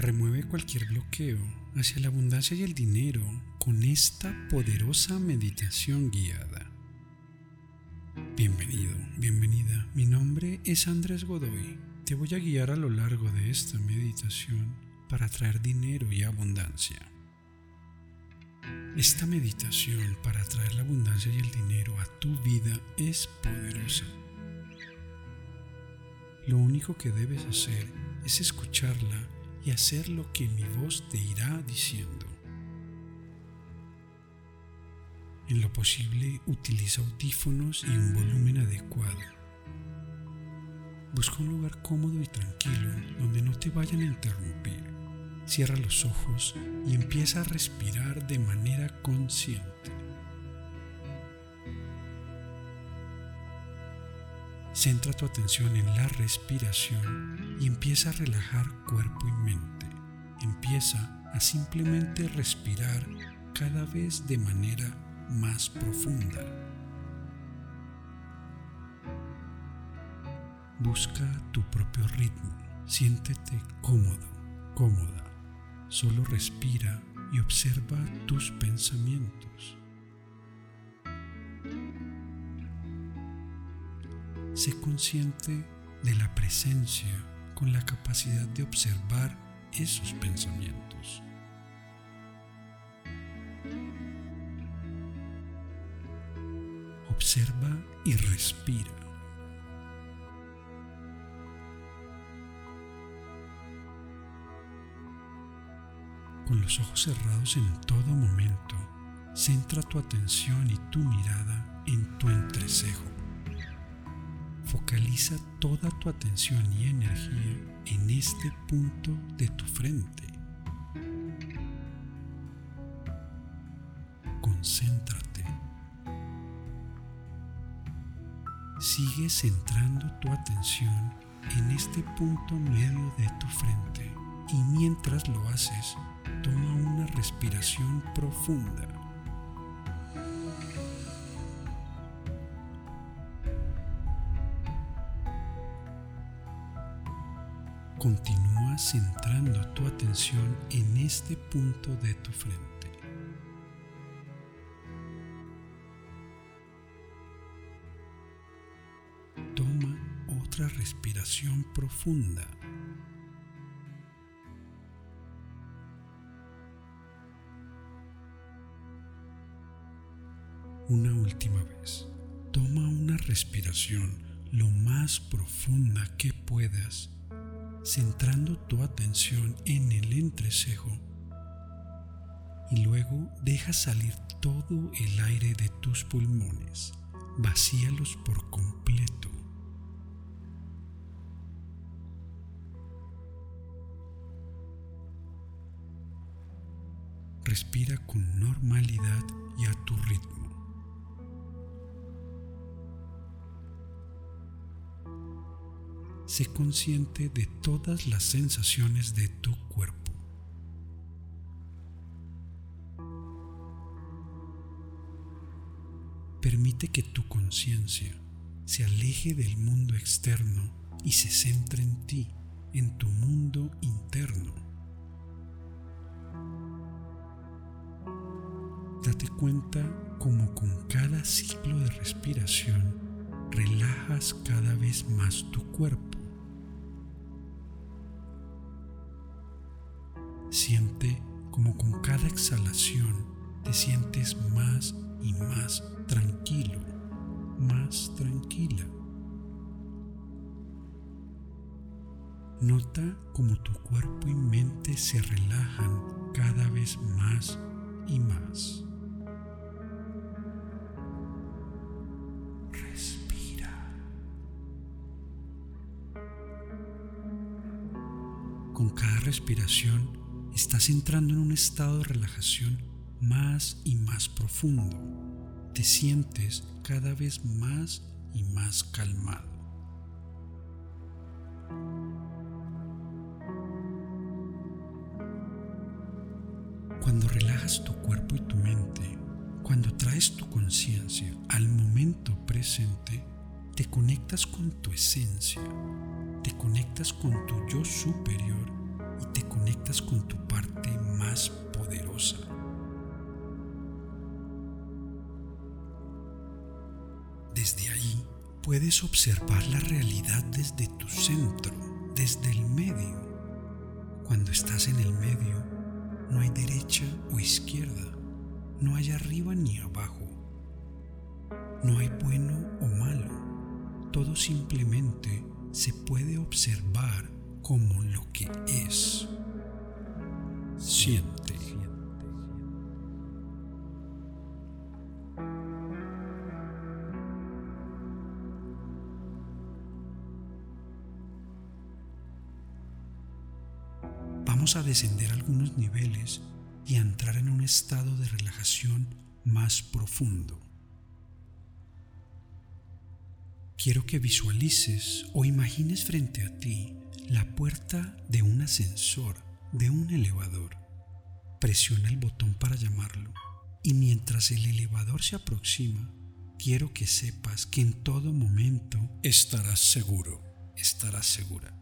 Remueve cualquier bloqueo hacia la abundancia y el dinero con esta poderosa meditación guiada. Bienvenido, bienvenida. Mi nombre es Andrés Godoy. Te voy a guiar a lo largo de esta meditación para traer dinero y abundancia. Esta meditación para traer la abundancia y el dinero a tu vida es poderosa. Lo único que debes hacer es escucharla y hacer lo que mi voz te irá diciendo. En lo posible, utiliza audífonos y un volumen adecuado. Busca un lugar cómodo y tranquilo donde no te vayan a interrumpir. Cierra los ojos y empieza a respirar de manera consciente. Centra tu atención en la respiración y empieza a relajar cuerpo y mente. Empieza a simplemente respirar cada vez de manera más profunda. Busca tu propio ritmo. Siéntete cómodo, cómoda. Solo respira y observa tus pensamientos. Sé consciente de la presencia con la capacidad de observar esos pensamientos. Observa y respira. Con los ojos cerrados en todo momento, centra tu atención y tu mirada en tu entrecejo. Focaliza toda tu atención y energía en este punto de tu frente. Concéntrate. Sigue centrando tu atención en este punto medio de tu frente y mientras lo haces, toma una respiración profunda. Continúa centrando tu atención en este punto de tu frente. Toma otra respiración profunda. Una última vez. Toma una respiración lo más profunda que puedas centrando tu atención en el entrecejo y luego deja salir todo el aire de tus pulmones, vacíalos por completo. Respira con normalidad y a tu ritmo. Sé consciente de todas las sensaciones de tu cuerpo. Permite que tu conciencia se aleje del mundo externo y se centre en ti, en tu mundo interno. Date cuenta como con cada ciclo de respiración relajas cada vez más tu cuerpo. Siente como con cada exhalación te sientes más y más tranquilo, más tranquila. Nota como tu cuerpo y mente se relajan cada vez más y más. Respira. Con cada respiración estás entrando en un estado de relajación más y más profundo. Te sientes cada vez más y más calmado. Cuando relajas tu cuerpo y tu mente, cuando traes tu conciencia al momento presente, te conectas con tu esencia, te conectas con tu yo superior con tu parte más poderosa. Desde ahí puedes observar la realidad desde tu centro, desde el medio. Cuando estás en el medio, no hay derecha o izquierda, no hay arriba ni abajo, no hay bueno o malo, todo simplemente se puede observar como lo que es. Siente. Vamos a descender algunos niveles y a entrar en un estado de relajación más profundo. Quiero que visualices o imagines frente a ti la puerta de un ascensor, de un elevador. Presiona el botón para llamarlo y mientras el elevador se aproxima, quiero que sepas que en todo momento estarás seguro, estarás segura.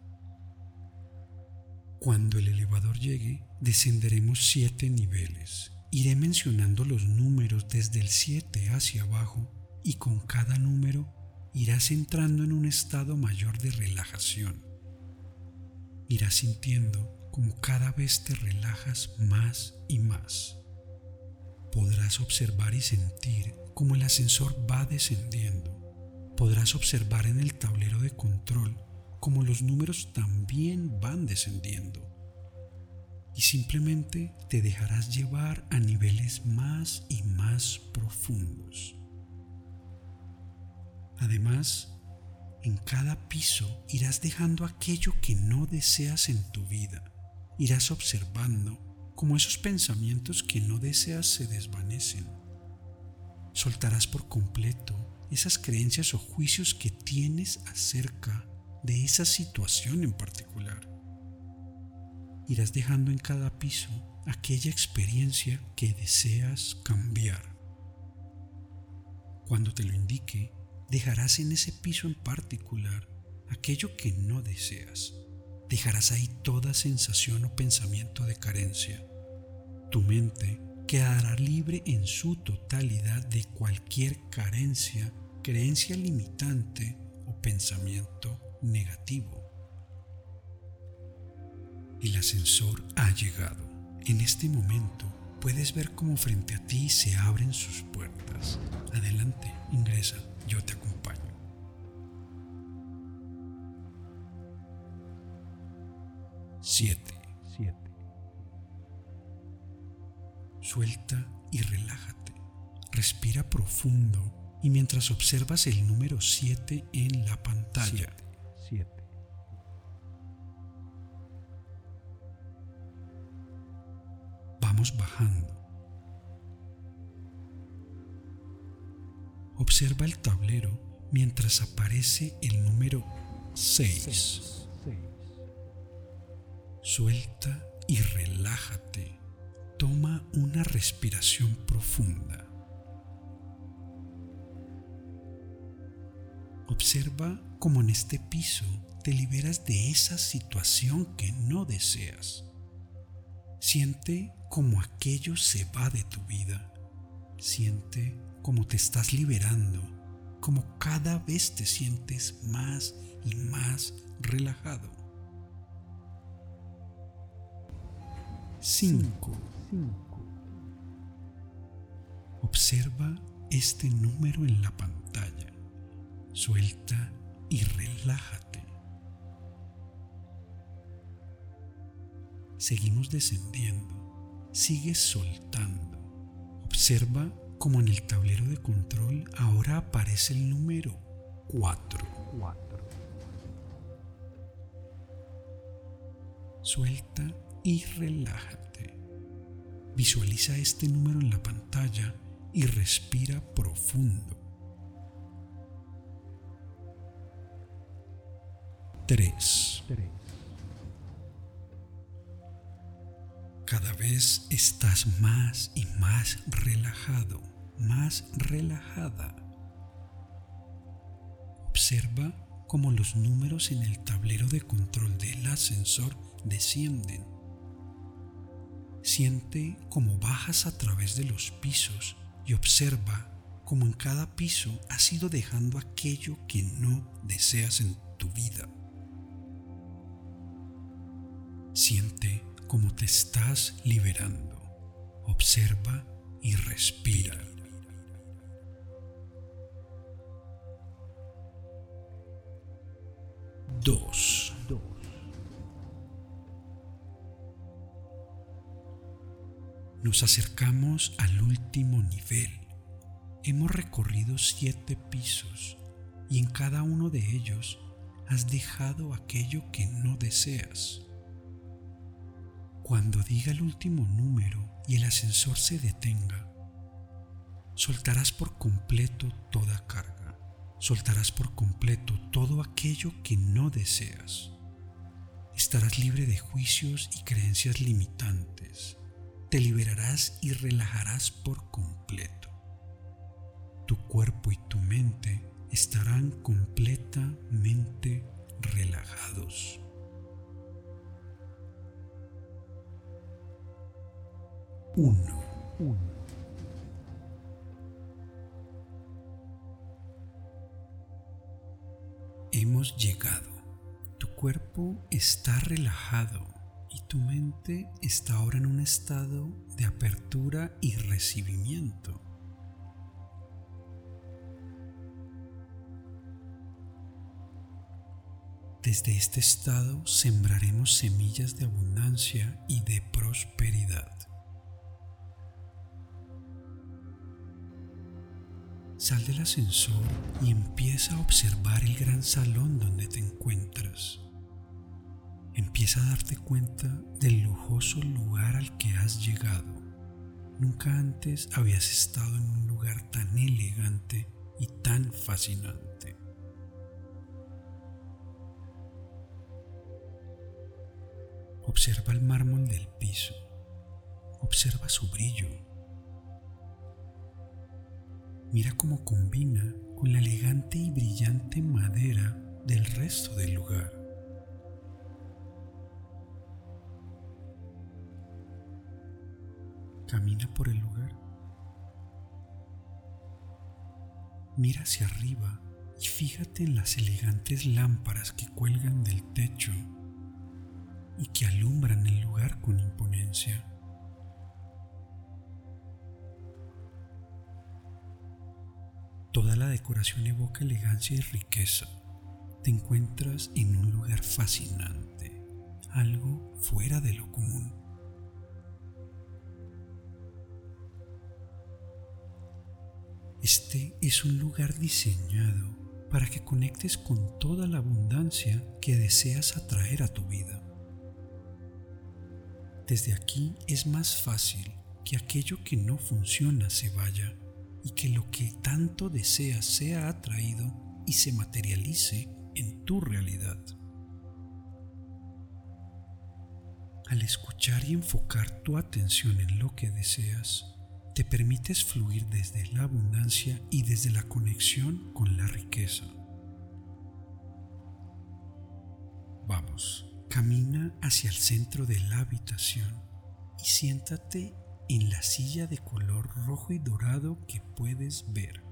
Cuando el elevador llegue, descenderemos siete niveles. Iré mencionando los números desde el 7 hacia abajo y con cada número irás entrando en un estado mayor de relajación irás sintiendo como cada vez te relajas más y más. Podrás observar y sentir como el ascensor va descendiendo. Podrás observar en el tablero de control como los números también van descendiendo. Y simplemente te dejarás llevar a niveles más y más profundos. Además, en cada piso irás dejando aquello que no deseas en tu vida. Irás observando cómo esos pensamientos que no deseas se desvanecen. Soltarás por completo esas creencias o juicios que tienes acerca de esa situación en particular. Irás dejando en cada piso aquella experiencia que deseas cambiar. Cuando te lo indique, dejarás en ese piso en particular aquello que no deseas. Dejarás ahí toda sensación o pensamiento de carencia. Tu mente quedará libre en su totalidad de cualquier carencia, creencia limitante o pensamiento negativo. El ascensor ha llegado. En este momento puedes ver cómo frente a ti se abren sus puertas. Adelante, ingresa yo te acompaño. Siete. Siete. Suelta y relájate. Respira profundo y mientras observas el número 7 en la pantalla. 7. Vamos bajando Observa el tablero mientras aparece el número 6. Suelta y relájate. Toma una respiración profunda. Observa cómo en este piso te liberas de esa situación que no deseas. Siente como aquello se va de tu vida. Siente como te estás liberando, como cada vez te sientes más y más relajado. 5. Observa este número en la pantalla. Suelta y relájate. Seguimos descendiendo. Sigue soltando. Observa como en el tablero de control, ahora aparece el número 4. Suelta y relájate. Visualiza este número en la pantalla y respira profundo. 3. Cada vez estás más y más relajado, más relajada. Observa cómo los números en el tablero de control del ascensor descienden. Siente cómo bajas a través de los pisos y observa cómo en cada piso has ido dejando aquello que no deseas en tu vida. Siente cómo te estás liberando. Observa y respira. Dos. Nos acercamos al último nivel. Hemos recorrido siete pisos y en cada uno de ellos has dejado aquello que no deseas. Cuando diga el último número y el ascensor se detenga, soltarás por completo toda carga, soltarás por completo todo aquello que no deseas. Estarás libre de juicios y creencias limitantes te liberarás y relajarás por completo. Tu cuerpo y tu mente estarán completamente relajados. Uno. Hemos llegado. Tu cuerpo está relajado tu mente está ahora en un estado de apertura y recibimiento. Desde este estado sembraremos semillas de abundancia y de prosperidad. Sal del ascensor y empieza a observar el gran salón donde te encuentras empieza a darte cuenta del lujoso lugar al que has llegado. Nunca antes habías estado en un lugar tan elegante y tan fascinante. Observa el mármol del piso. Observa su brillo. Mira cómo combina con la elegante y brillante madera del resto del lugar. Camina por el lugar. Mira hacia arriba y fíjate en las elegantes lámparas que cuelgan del techo y que alumbran el lugar con imponencia. Toda la decoración evoca elegancia y riqueza. Te encuentras en un lugar fascinante, algo fuera de lo común. Este es un lugar diseñado para que conectes con toda la abundancia que deseas atraer a tu vida. Desde aquí es más fácil que aquello que no funciona se vaya y que lo que tanto deseas sea atraído y se materialice en tu realidad. Al escuchar y enfocar tu atención en lo que deseas, te permites fluir desde la abundancia y desde la conexión con la riqueza. Vamos, camina hacia el centro de la habitación y siéntate en la silla de color rojo y dorado que puedes ver.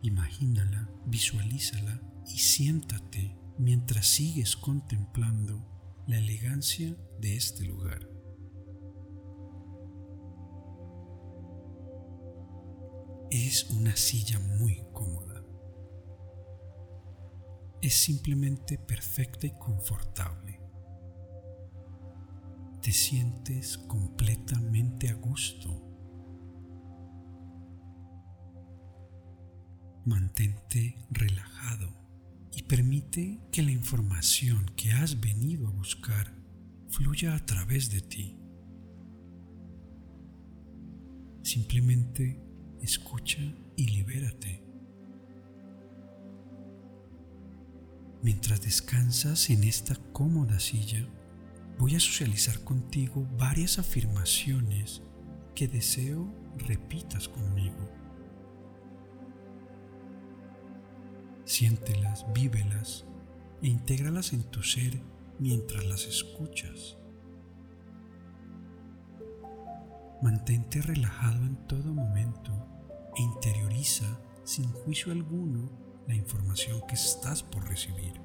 Imagínala, visualízala y siéntate mientras sigues contemplando la elegancia de este lugar. Es una silla muy cómoda. Es simplemente perfecta y confortable. Te sientes completamente a gusto. Mantente relajado y permite que la información que has venido a buscar fluya a través de ti. Simplemente escucha y libérate. Mientras descansas en esta cómoda silla, voy a socializar contigo varias afirmaciones que deseo repitas conmigo. Siéntelas, vívelas e intégralas en tu ser mientras las escuchas. Mantente relajado en todo momento e interioriza sin juicio alguno la información que estás por recibir.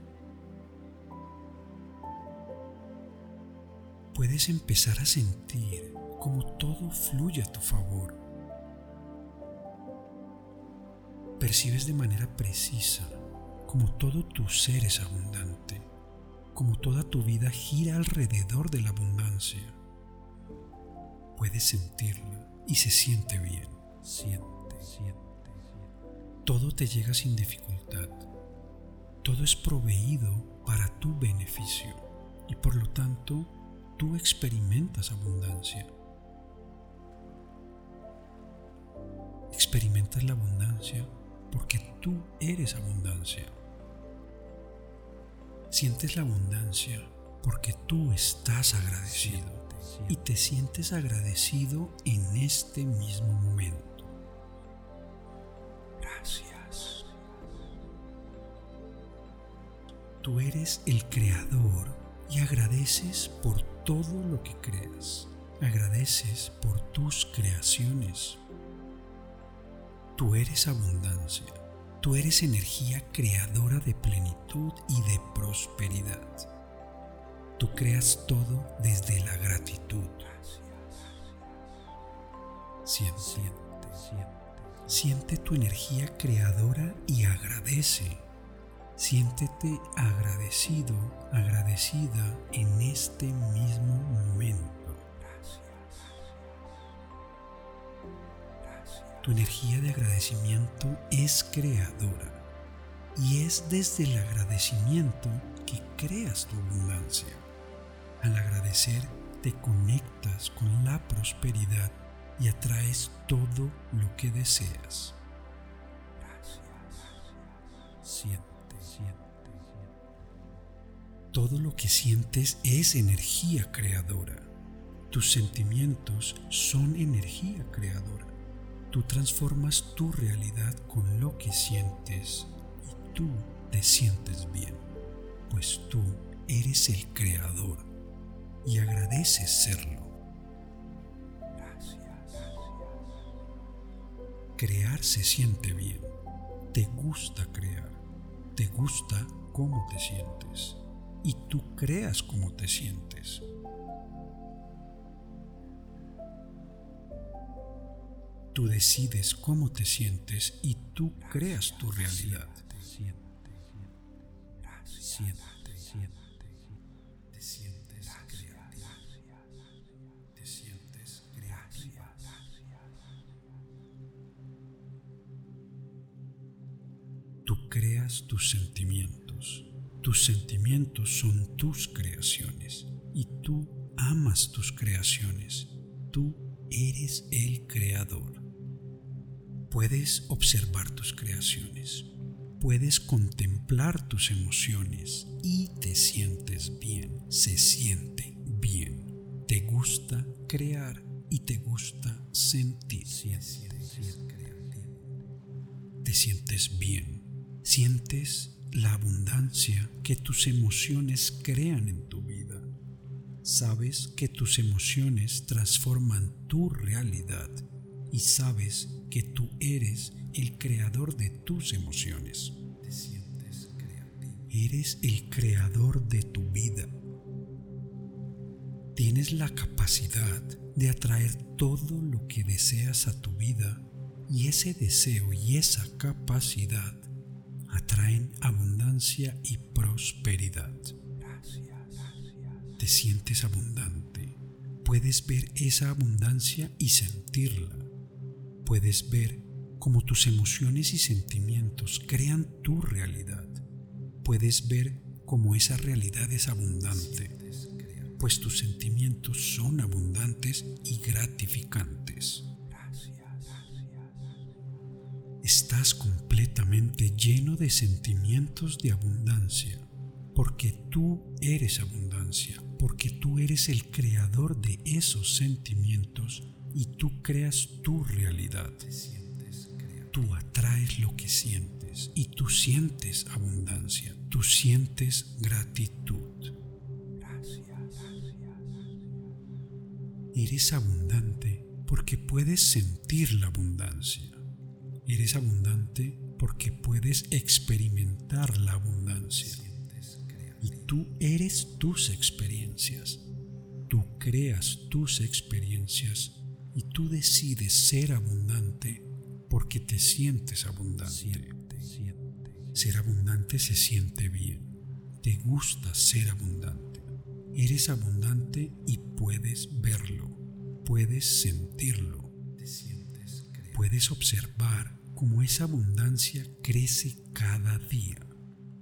Puedes empezar a sentir cómo todo fluye a tu favor. Percibes de manera precisa como todo tu ser es abundante, como toda tu vida gira alrededor de la abundancia puedes sentirla y se siente bien. Siente, siente, Todo te llega sin dificultad. Todo es proveído para tu beneficio y por lo tanto tú experimentas abundancia. Experimentas la abundancia porque tú eres abundancia. Sientes la abundancia porque tú estás agradecido y te sientes agradecido en este mismo momento. Gracias. Tú eres el creador y agradeces por todo lo que creas. Agradeces por tus creaciones. Tú eres abundancia. Tú eres energía creadora de plenitud y de prosperidad. Tú creas todo desde la gratitud. Siente, siente, siente tu energía creadora y agradece. Siéntete agradecido, agradecida en este mismo momento. Tu energía de agradecimiento es creadora y es desde el agradecimiento que creas tu abundancia. Al agradecer, te conectas con la prosperidad y atraes todo lo que deseas. Siente, siente, Todo lo que sientes es energía creadora. Tus sentimientos son energía creadora. Tú transformas tu realidad con lo que sientes y tú te sientes bien, pues tú eres el creador y agradeces serlo. Gracias. Crear se siente bien. Te gusta crear. Te gusta cómo te sientes. Y tú creas cómo te sientes. Tú decides cómo te sientes y tú creas tu realidad. Siente, siente, siente. Tus sentimientos. Tus sentimientos son tus creaciones y tú amas tus creaciones. Tú eres el creador. Puedes observar tus creaciones. Puedes contemplar tus emociones y te sientes bien. Se siente bien. Te gusta crear y te gusta sentir. Te sientes bien sientes la abundancia que tus emociones crean en tu vida. Sabes que tus emociones transforman tu realidad y sabes que tú eres el creador de tus emociones. Te sientes creativo. Eres el creador de tu vida. Tienes la capacidad de atraer todo lo que deseas a tu vida y ese deseo y esa capacidad atraen abundancia y prosperidad. Te sientes abundante. Puedes ver esa abundancia y sentirla. Puedes ver cómo tus emociones y sentimientos crean tu realidad. Puedes ver cómo esa realidad es abundante, pues tus sentimientos son abundantes y gratificantes. Estás completamente lleno de sentimientos de abundancia, porque tú eres abundancia, porque tú eres el creador de esos sentimientos y tú creas tu realidad. Tú atraes lo que sientes y tú sientes abundancia, tú sientes gratitud. Eres abundante porque puedes sentir la abundancia. Eres abundante porque puedes experimentar la abundancia. Y tú eres tus experiencias. Tú creas tus experiencias y tú decides ser abundante porque te sientes abundante. Ser abundante se siente bien. Te gusta ser abundante. Eres abundante y puedes verlo. Puedes sentirlo. Puedes observar cómo esa abundancia crece cada día.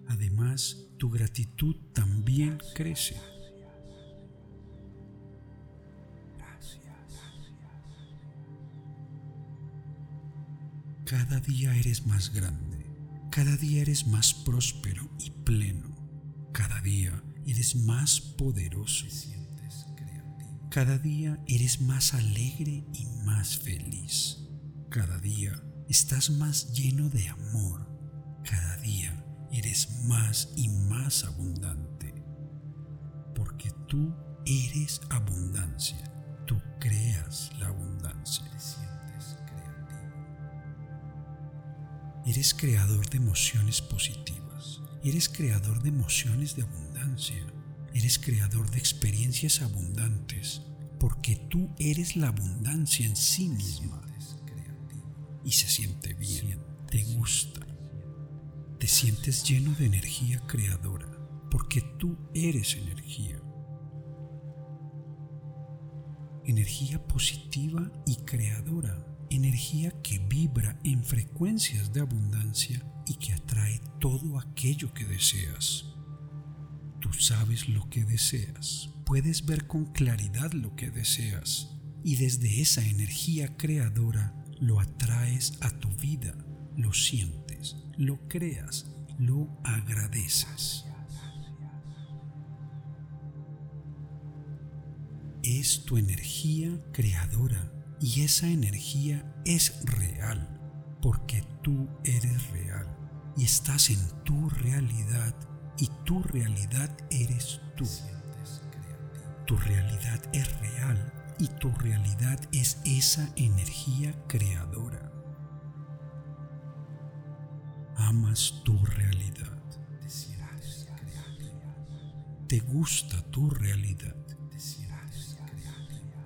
Además, tu gratitud también crece. Cada día eres más grande, cada día eres más próspero y pleno, cada día eres más poderoso, cada día eres más alegre y más feliz, cada día estás más lleno de amor, cada día eres más y más abundante, porque tú eres abundancia, tú creas la abundancia. Eres creador de emociones positivas. Eres creador de emociones de abundancia. Eres creador de experiencias abundantes porque tú eres la abundancia en sí misma. Y se siente bien, te gusta. Te sientes lleno de energía creadora porque tú eres energía. Energía positiva y creadora energía que vibra en frecuencias de abundancia y que atrae todo aquello que deseas. Tú sabes lo que deseas, puedes ver con claridad lo que deseas y desde esa energía creadora lo atraes a tu vida, lo sientes, lo creas, lo agradeces. Es tu energía creadora y esa energía es real porque tú eres real y estás en tu realidad y tu realidad eres tú. Tu realidad es real y tu realidad es esa energía creadora. Amas tu realidad. Te gusta tu realidad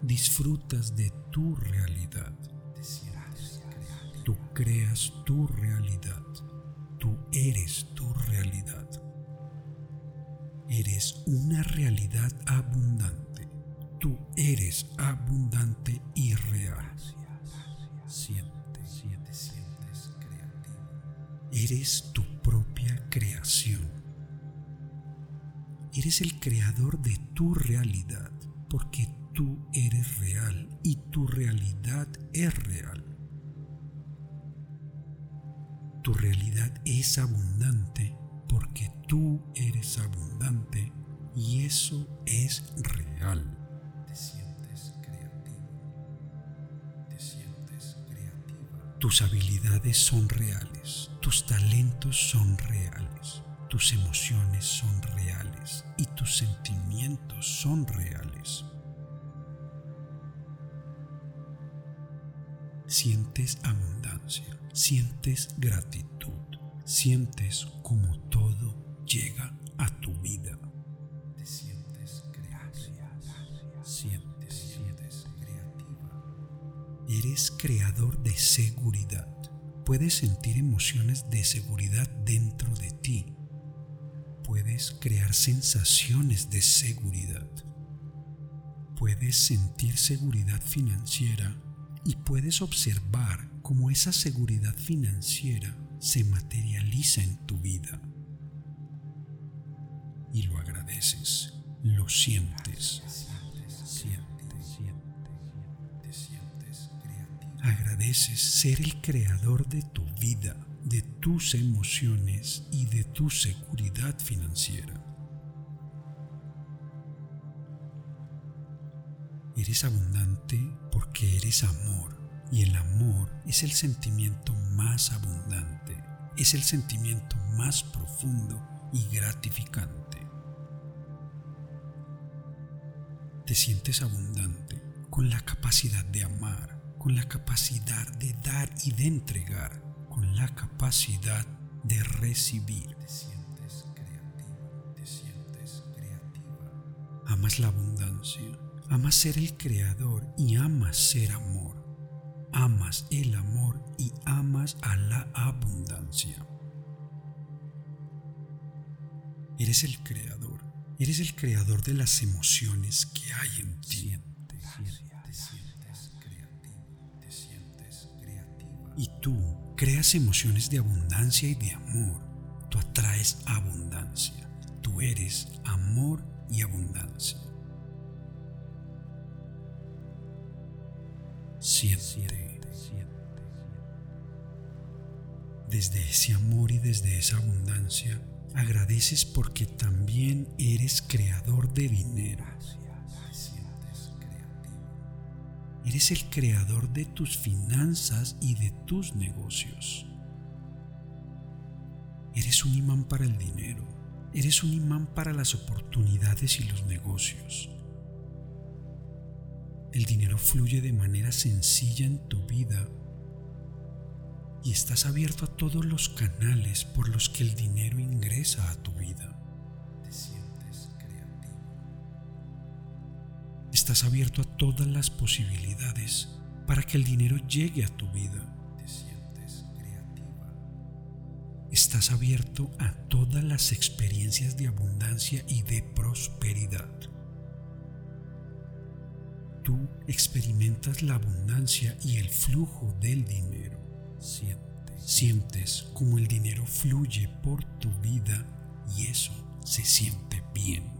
disfrutas de tu realidad. Tú creas tu realidad. Tú eres tu realidad. Eres una realidad abundante. Tú eres abundante y real. Siente, siente, sientes creativo. Eres tu propia creación. Eres el creador de tu realidad porque tú eres real y tu realidad es real. Tu realidad es abundante porque tú eres abundante y eso es real. Tus habilidades son reales. Tus talentos son reales. Tus emociones son reales y tus sentimientos son reales. sientes abundancia, sientes gratitud, sientes como todo llega a tu vida. Te sientes sientes Eres creador de seguridad. Puedes sentir emociones de seguridad dentro de ti. Puedes crear sensaciones de seguridad. Puedes sentir seguridad financiera y puedes observar cómo esa seguridad financiera se materializa en tu vida. Y lo agradeces, lo sientes. Agradeces ser el creador de tu vida, de tus emociones y de tu seguridad financiera. Eres abundante porque eres amor y el amor es el sentimiento más abundante, es el sentimiento más profundo y gratificante. Te sientes abundante, con la capacidad de amar, con la capacidad de dar y de entregar, con la capacidad de recibir. Te sientes creativo, te sientes creativa. Amas la abundancia, amas ser el creador y amas ser amor. Amas el amor y amas a la abundancia. Eres el creador, eres el creador de las emociones que hay en ti. Tú creas emociones de abundancia y de amor. Tú atraes abundancia. Tú eres amor y abundancia. Siente, desde ese amor y desde esa abundancia, agradeces porque también eres creador de dinero. Eres el creador de tus finanzas y de tus negocios. Eres un imán para el dinero. Eres un imán para las oportunidades y los negocios. El dinero fluye de manera sencilla en tu vida y estás abierto a todos los canales por los que el dinero ingresa a tu vida. Estás abierto a todas las posibilidades para que el dinero llegue a tu vida. Te sientes creativa. Estás abierto a todas las experiencias de abundancia y de prosperidad. Tú experimentas la abundancia y el flujo del dinero sientes, sientes como el dinero fluye por tu vida y eso se siente bien.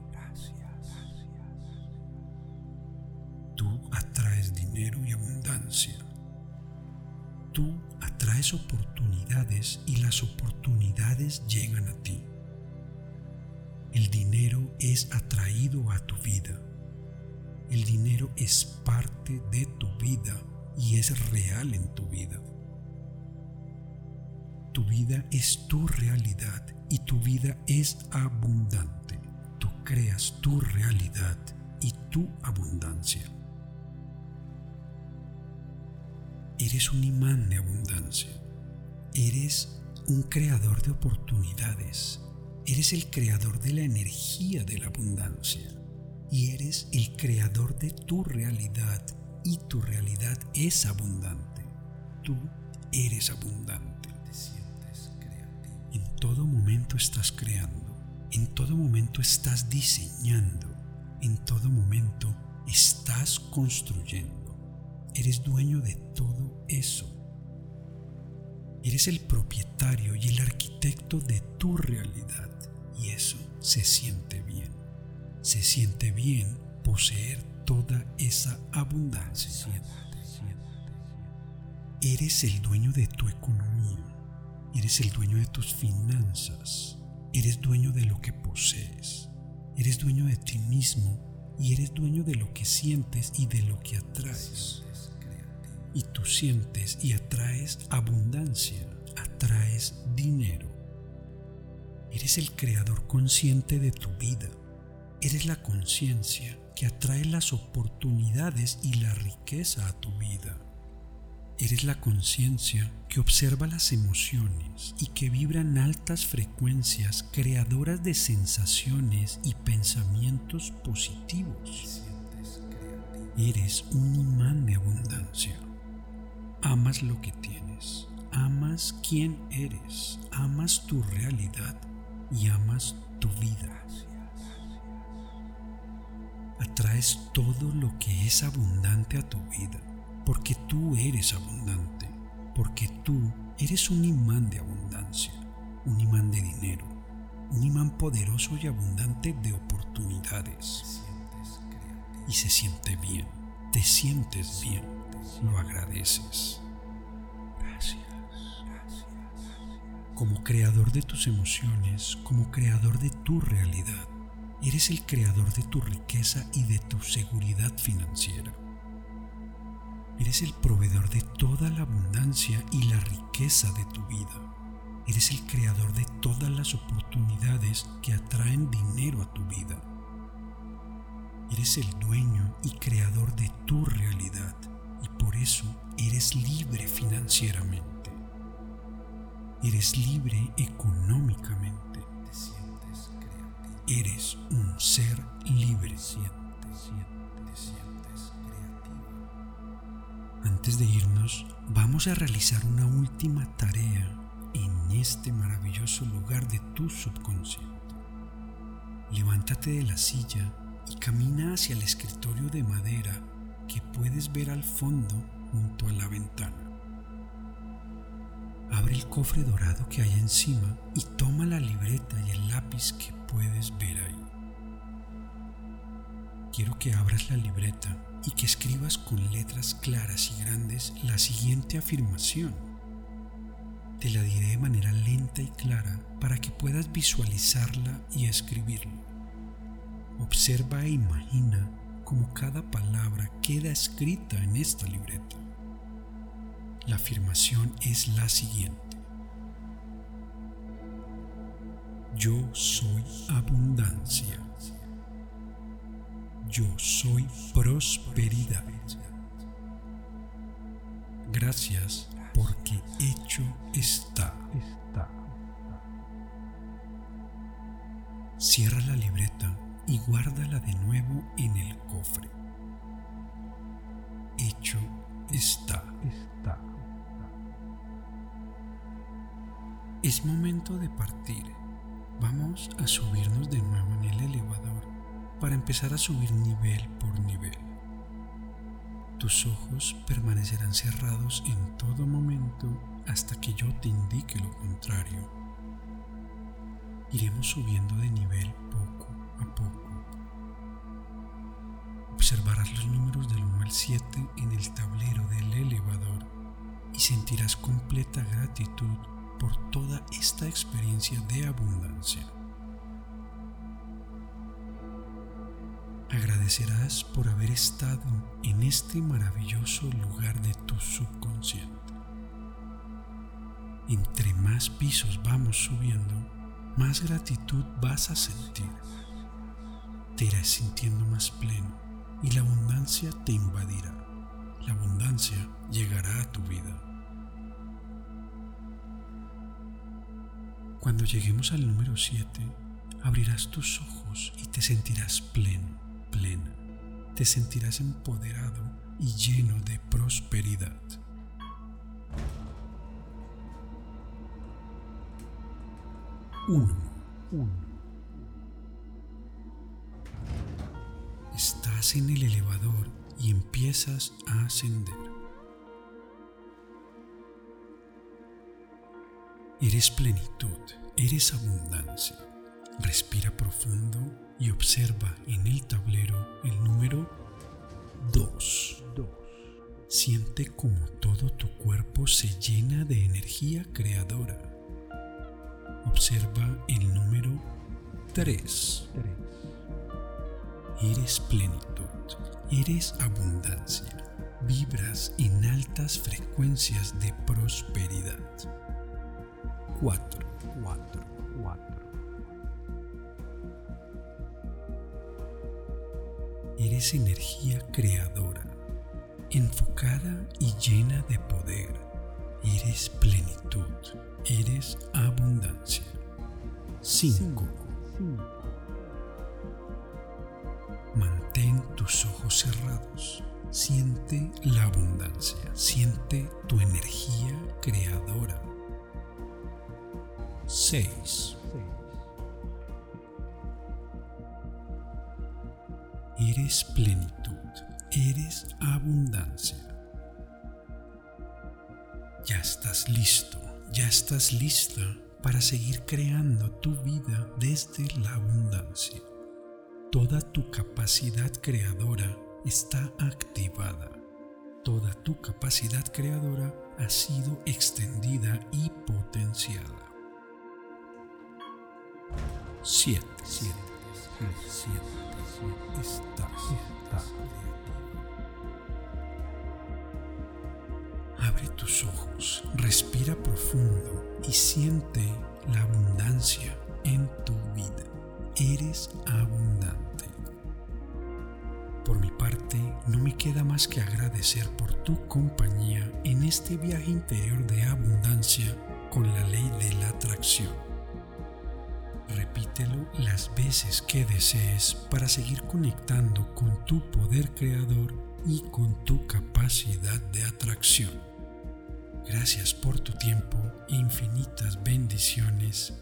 Tú atraes oportunidades y las oportunidades llegan a ti. El dinero es atraído a tu vida. El dinero es parte de tu vida y es real en tu vida. Tu vida es tu realidad y tu vida es abundante. Tú creas tu realidad y tu abundancia. Eres un imán de abundancia. Eres un creador de oportunidades. Eres el creador de la energía de la abundancia. Y eres el creador de tu realidad. Y tu realidad es abundante. Tú eres abundante. En todo momento estás creando, en todo momento estás diseñando, en todo momento estás construyendo. Eres dueño de todo eso. Eres el propietario y el arquitecto de tu realidad y eso se siente bien. Se siente bien poseer toda esa abundancia. Eres el dueño de tu economía Eres el dueño de tus finanzas. Eres dueño de lo que posees. Eres dueño de ti mismo y eres dueño de lo que sientes y de lo que atraes. Y tú sientes y atraes abundancia, atraes dinero. Eres el creador consciente de tu vida. Eres la conciencia que atrae las oportunidades y la riqueza a tu vida. Eres la conciencia que observa las emociones y que vibra en altas frecuencias creadoras de sensaciones y pensamientos positivos. Eres un imán de abundancia. Amas lo que tienes, amas quién eres, amas tu realidad y amas tu vida. Atraes todo lo que es abundante a tu vida porque tú eres abundante, porque tú eres un imán de abundancia, un imán de dinero, un imán poderoso y abundante de oportunidades. Y se siente bien, te sientes bien, lo agradeces. Gracias. Como creador de tus emociones, como creador de tu realidad, eres el creador de tu riqueza y de tu seguridad financiera Eres el proveedor de toda la abundancia y la riqueza de tu vida. Eres el creador de todas las oportunidades que atraen dinero a tu vida. Eres el dueño y creador de tu realidad y por eso eres libre financieramente. Eres libre económicamente. Te sientes creativo. Eres un ser libre. Sientes, sientes, sientes creativo. Antes de irnos, vamos a realizar una última tarea en este maravilloso lugar de tu subconsciente. Levántate de la silla y camina hacia el escritorio de madera que puedes ver al fondo junto a la ventana. Abre el cofre dorado que hay encima y toma la libreta y el lápiz que puedes ver ahí. Quiero que abras la libreta y que escribas con letras claras y grandes la siguiente afirmación. Te la diré de manera lenta y clara para que puedas visualizarla y escribirla. Observa e imagina cómo cada palabra queda escrita en esta libreta. La afirmación es la siguiente. Yo soy abundancia. Yo soy prosperidad. Gracias porque hecho está. Cierra la libreta y guárdala de nuevo en el cofre. Hecho está. está. Es momento de partir. Vamos a subirnos de nuevo en el elevador para empezar a subir nivel por nivel. Tus ojos permanecerán cerrados en todo momento hasta que yo te indique lo contrario. Iremos subiendo de nivel poco a poco. Observarás los números del 1 al 7 en el tablero del elevador y sentirás completa gratitud por toda esta experiencia de abundancia. Agradecerás por haber estado en este maravilloso lugar de tu subconsciente. Entre más pisos vamos subiendo, más gratitud vas a sentir. Te irás sintiendo más pleno y la abundancia te invadirá. La abundancia llegará a tu vida. Cuando lleguemos al número 7, abrirás tus ojos y te sentirás pleno, plena. Te sentirás empoderado y lleno de prosperidad. Uno. Estás en el elevador y empiezas a ascender. Eres plenitud, eres abundancia. Respira profundo y observa en el tablero el número 2. Siente como todo tu cuerpo se llena de energía creadora. Observa el número 3. Eres plenitud, eres abundancia, vibras en altas frecuencias de prosperidad. 4, 4, 4. Eres energía creadora, enfocada y llena de poder. Eres plenitud, eres abundancia. 5. Mantén tus ojos cerrados. Siente la abundancia, siente tu energía creadora. 6. Eres plenitud, eres abundancia. Ya estás listo, ya estás lista para seguir creando tu vida desde la abundancia. Toda tu capacidad creadora está activada. Toda tu capacidad creadora ha sido extendida y potenciada. 7, 7, 7, 7, está, está. Abre tus ojos, respira profundo y siente la abundancia en tu vida. Eres abundante. queda más que agradecer por tu compañía en este viaje interior de abundancia con la ley de la atracción. Repítelo las veces que desees para seguir conectando con tu poder creador y con tu capacidad de atracción. Gracias por tu tiempo, infinitas bendiciones